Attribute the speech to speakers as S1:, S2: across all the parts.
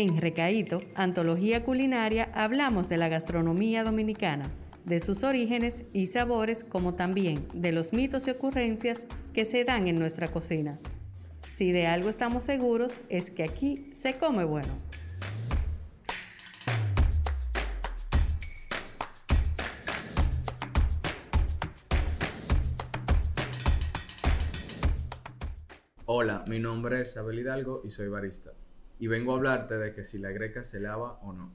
S1: En Recaíto, Antología Culinaria, hablamos de la gastronomía dominicana, de sus orígenes y sabores, como también de los mitos y ocurrencias que se dan en nuestra cocina. Si de algo estamos seguros es que aquí se come bueno.
S2: Hola, mi nombre es Abel Hidalgo y soy barista. Y vengo a hablarte de que si la greca se lava o no.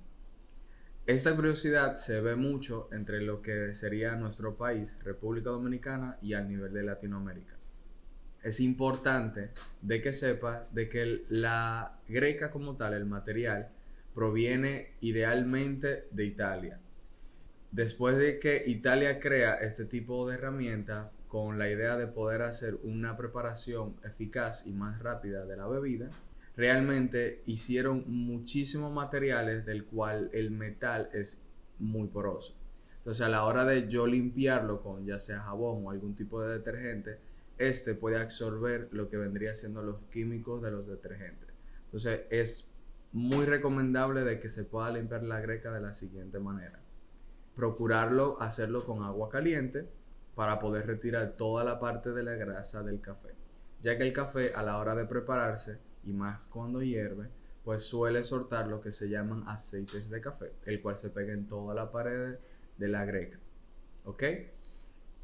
S2: Esta curiosidad se ve mucho entre lo que sería nuestro país, República Dominicana, y al nivel de Latinoamérica. Es importante de que sepa de que la greca como tal, el material, proviene idealmente de Italia. Después de que Italia crea este tipo de herramienta, con la idea de poder hacer una preparación eficaz y más rápida de la bebida, realmente hicieron muchísimos materiales del cual el metal es muy poroso. Entonces a la hora de yo limpiarlo con ya sea jabón o algún tipo de detergente, este puede absorber lo que vendría siendo los químicos de los detergentes. Entonces es muy recomendable de que se pueda limpiar la greca de la siguiente manera. Procurarlo hacerlo con agua caliente para poder retirar toda la parte de la grasa del café, ya que el café a la hora de prepararse y más cuando hierve, pues suele soltar lo que se llaman aceites de café, el cual se pega en toda la pared de la greca. ¿Ok?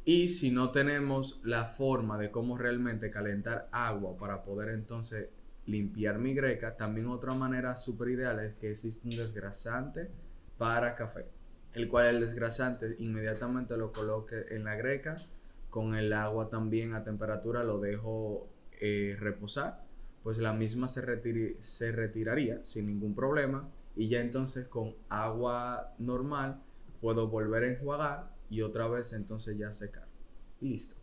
S2: Y si no tenemos la forma de cómo realmente calentar agua para poder entonces limpiar mi greca, también otra manera súper ideal es que existe un desgrasante para café el cual el desgrasante inmediatamente lo coloque en la greca, con el agua también a temperatura lo dejo eh, reposar, pues la misma se, se retiraría sin ningún problema y ya entonces con agua normal puedo volver a enjuagar y otra vez entonces ya secar. Y listo.